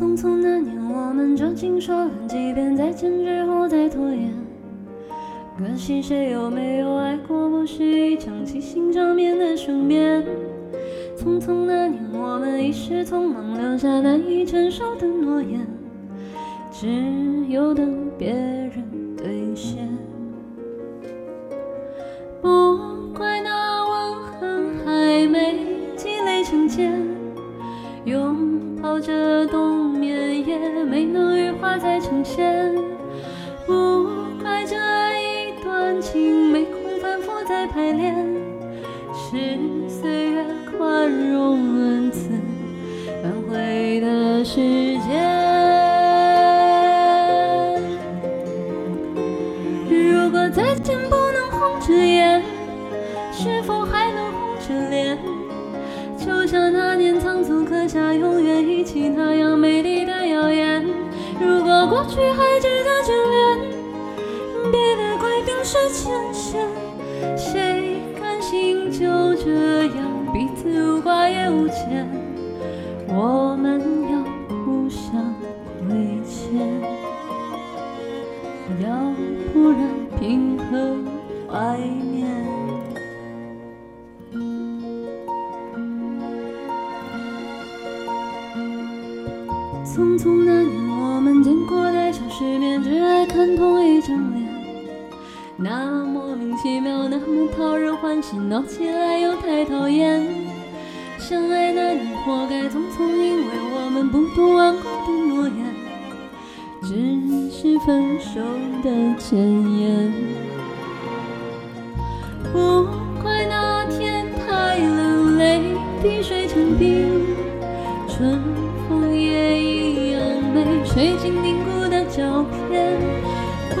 匆匆那年，我们究竟说了几遍再见之后再拖延？可惜谁有没有爱过？不是一场即兴照面的雄辩。匆匆那年，我们一时匆忙，留下难以承受的诺言，只有等别人兑现。没能羽化再成仙。不怪这一段情没空反复再排练，是岁月宽容恩赐挽回的时间。如果再见不能红着眼，是否还能红着脸？就像那年仓促刻下永远一起那样美丽的前嫌。谁甘心就这样彼此无挂也无牵？我们要互相亏欠，要不然凭何怀念？匆匆那年，我们见过代小世面，只爱看同一张脸，那么莫名其妙，那么讨人欢喜，闹起来又太讨厌。相爱那年，活该匆匆，因为我们不懂顽固的诺言，只是分手的前言。不怪那天太冷，泪滴水成冰，春风也一样美，水晶凝固的照片。不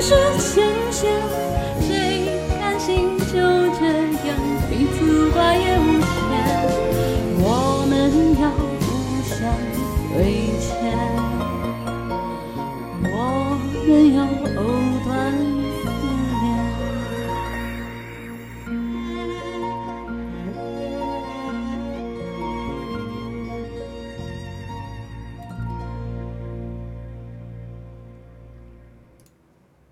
之前